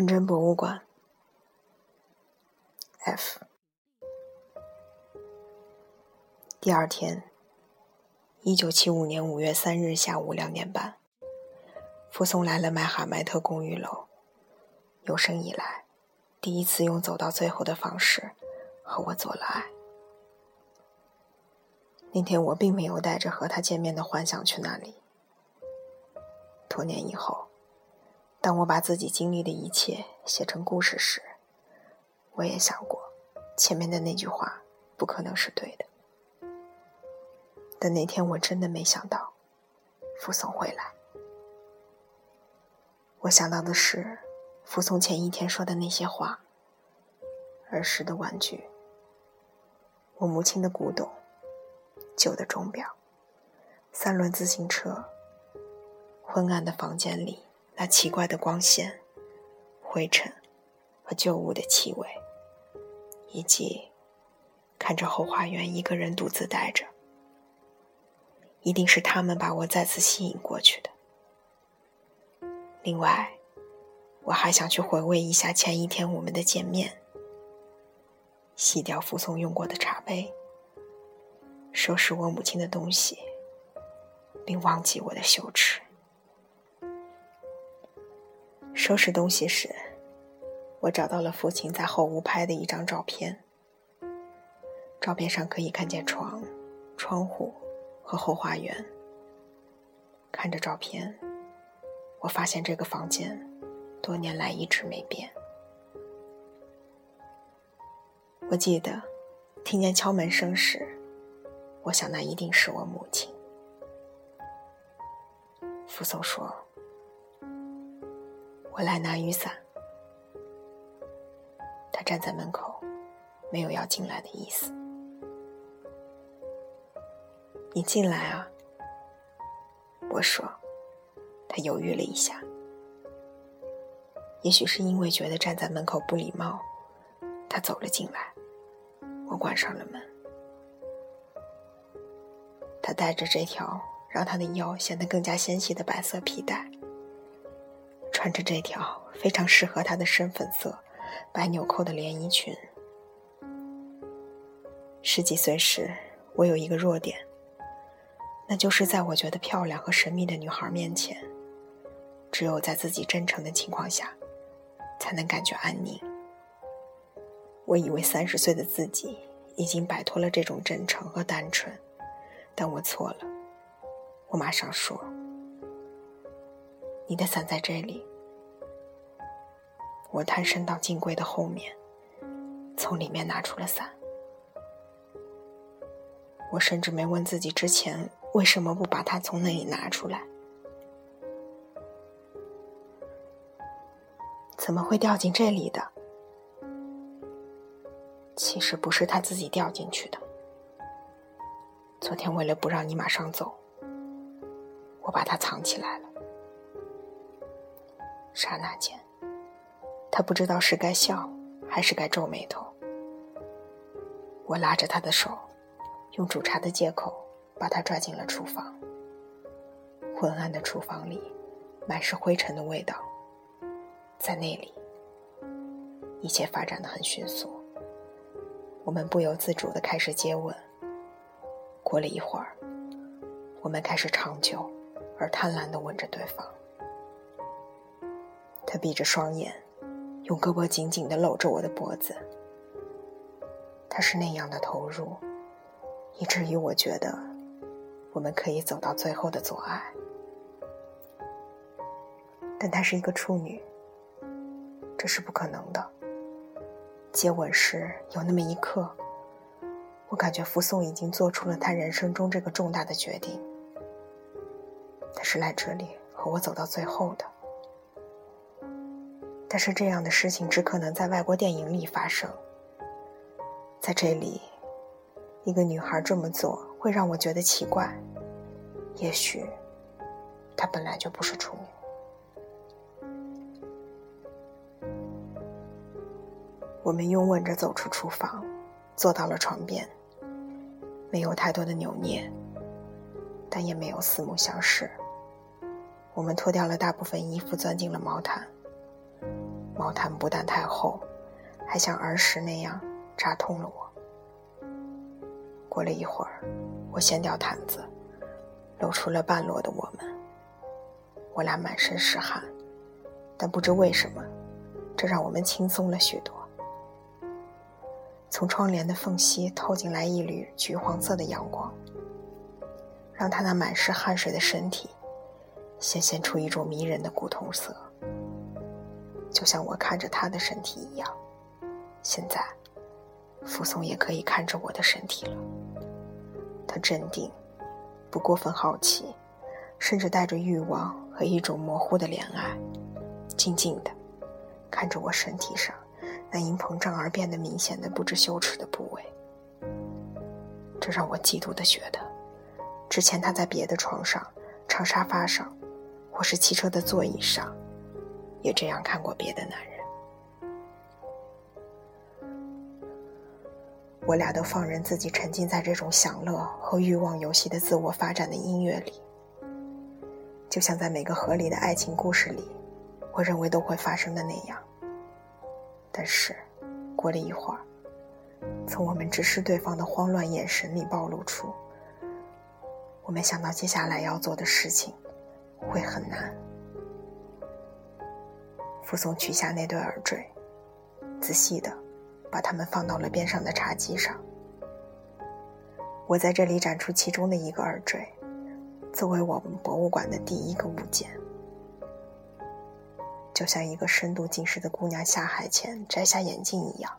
纯真博物馆。F。第二天，一九七五年五月三日下午两点半，傅松来了麦哈迈特公寓楼，有生以来第一次用走到最后的方式和我做了爱。那天我并没有带着和他见面的幻想去那里。多年以后，当我把自己经历的一切写成故事时，我也想过，前面的那句话不可能是对的。但那天我真的没想到，傅松会来。我想到的是，傅松前一天说的那些话。儿时的玩具，我母亲的古董，旧的钟表，三轮自行车，昏暗的房间里那奇怪的光线、灰尘和旧物的气味，以及看着后花园一个人独自待着。一定是他们把我再次吸引过去的。另外，我还想去回味一下前一天我们的见面，洗掉傅松用过的茶杯，收拾我母亲的东西，并忘记我的羞耻。收拾东西时，我找到了父亲在后屋拍的一张照片。照片上可以看见床、窗户。和后花园。看着照片，我发现这个房间多年来一直没变。我记得听见敲门声时，我想那一定是我母亲。扶松说：“我来拿雨伞。”他站在门口，没有要进来的意思。你进来啊，我说。他犹豫了一下，也许是因为觉得站在门口不礼貌，他走了进来。我关上了门。他带着这条让他的腰显得更加纤细的白色皮带，穿着这条非常适合她的深粉色白纽扣的连衣裙。十几岁时，我有一个弱点。那就是在我觉得漂亮和神秘的女孩面前，只有在自己真诚的情况下，才能感觉安宁。我以为三十岁的自己已经摆脱了这种真诚和单纯，但我错了。我马上说：“你的伞在这里。”我探身到镜柜的后面，从里面拿出了伞。我甚至没问自己之前。为什么不把它从那里拿出来？怎么会掉进这里的？其实不是他自己掉进去的。昨天为了不让你马上走，我把它藏起来了。刹那间，他不知道是该笑还是该皱眉头。我拉着他的手，用煮茶的借口。把他拽进了厨房。昏暗的厨房里，满是灰尘的味道。在那里，一切发展的很迅速。我们不由自主的开始接吻。过了一会儿，我们开始长久而贪婪的吻着对方。他闭着双眼，用胳膊紧紧的搂着我的脖子。他是那样的投入，以至于我觉得。我们可以走到最后的做爱，但他是一个处女，这是不可能的。接吻时有那么一刻，我感觉福松已经做出了他人生中这个重大的决定，他是来这里和我走到最后的。但是这样的事情只可能在外国电影里发生，在这里，一个女孩这么做。会让我觉得奇怪，也许她本来就不是处女。我们拥吻着走出厨房，坐到了床边，没有太多的扭捏，但也没有四目相视。我们脱掉了大部分衣服，钻进了毛毯。毛毯不但太厚，还像儿时那样扎痛了我。过了一会儿，我掀掉毯子，露出了半裸的我们。我俩满身是汗，但不知为什么，这让我们轻松了许多。从窗帘的缝隙透进来一缕橘黄色的阳光，让他那满是汗水的身体显现出一种迷人的古铜色，就像我看着他的身体一样。现在，傅松也可以看着我的身体了。他镇定，不过分好奇。甚至带着欲望和一种模糊的怜爱，静静的看着我身体上那因膨胀而变得明显的不知羞耻的部位。这让我嫉妒的觉得，之前他在别的床上、长沙发上，或是汽车的座椅上，也这样看过别的男人。我俩都放任自己沉浸在这种享乐和欲望游戏的自我发展的音乐里。就像在每个合理的爱情故事里，我认为都会发生的那样。但是，过了一会儿，从我们直视对方的慌乱眼神里暴露出，我们想到接下来要做的事情会很难。傅松取下那对耳坠，仔细的把它们放到了边上的茶几上。我在这里展出其中的一个耳坠。作为我们博物馆的第一个物件，就像一个深度近视的姑娘下海前摘下眼镜一样，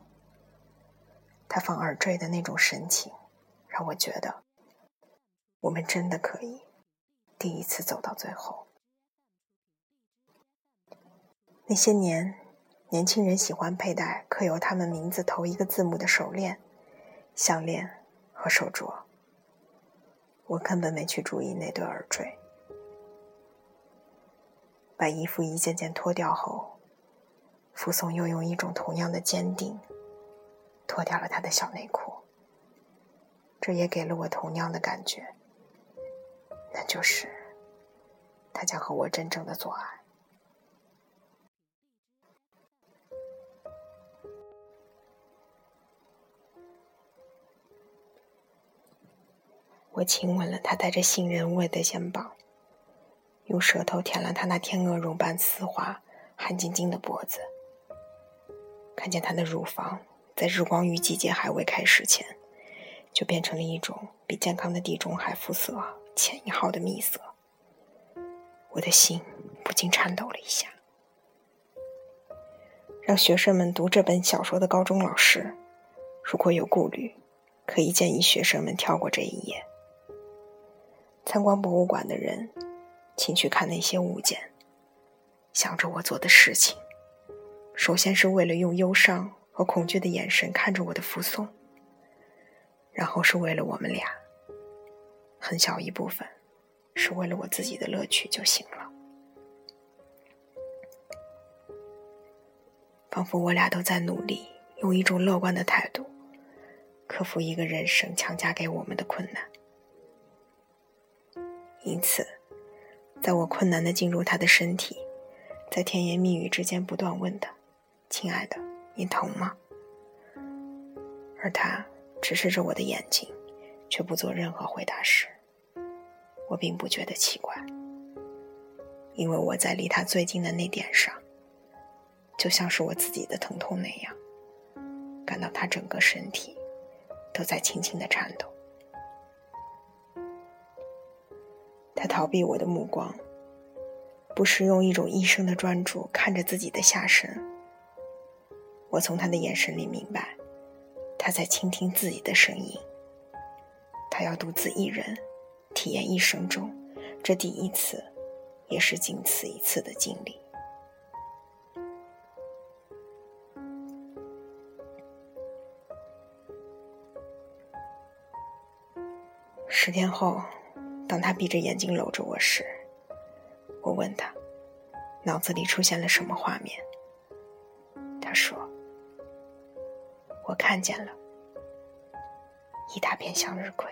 她放耳坠的那种神情，让我觉得我们真的可以第一次走到最后。那些年，年轻人喜欢佩戴刻有他们名字头一个字母的手链、项链和手镯。我根本没去注意那对耳坠。把衣服一件件脱掉后，傅松又用一种同样的坚定脱掉了他的小内裤。这也给了我同样的感觉，那就是他将和我真正的做爱。我亲吻了他带着杏仁味的肩膀，用舌头舔了他那天鹅绒般丝滑、汗津津的脖子。看见他的乳房在日光浴季节还未开始前，就变成了一种比健康的地中海肤色浅一号的蜜色。我的心不禁颤抖了一下。让学生们读这本小说的高中老师，如果有顾虑，可以建议学生们跳过这一页。参观博物馆的人，请去看那些物件，想着我做的事情。首先是为了用忧伤和恐惧的眼神看着我的扶送，然后是为了我们俩，很小一部分是为了我自己的乐趣就行了。仿佛我俩都在努力，用一种乐观的态度，克服一个人生强加给我们的困难。因此，在我困难的进入他的身体，在甜言蜜语之间不断问他：“亲爱的，你疼吗？”而他直视着我的眼睛，却不做任何回答时，我并不觉得奇怪，因为我在离他最近的那点上，就像是我自己的疼痛那样，感到他整个身体都在轻轻的颤抖。他逃避我的目光，不时用一种医生的专注看着自己的下身。我从他的眼神里明白，他在倾听自己的声音。他要独自一人体验一生中这第一次，也是仅此一次的经历。十天后。当他闭着眼睛搂着我时，我问他，脑子里出现了什么画面？他说：“我看见了一大片向日葵。”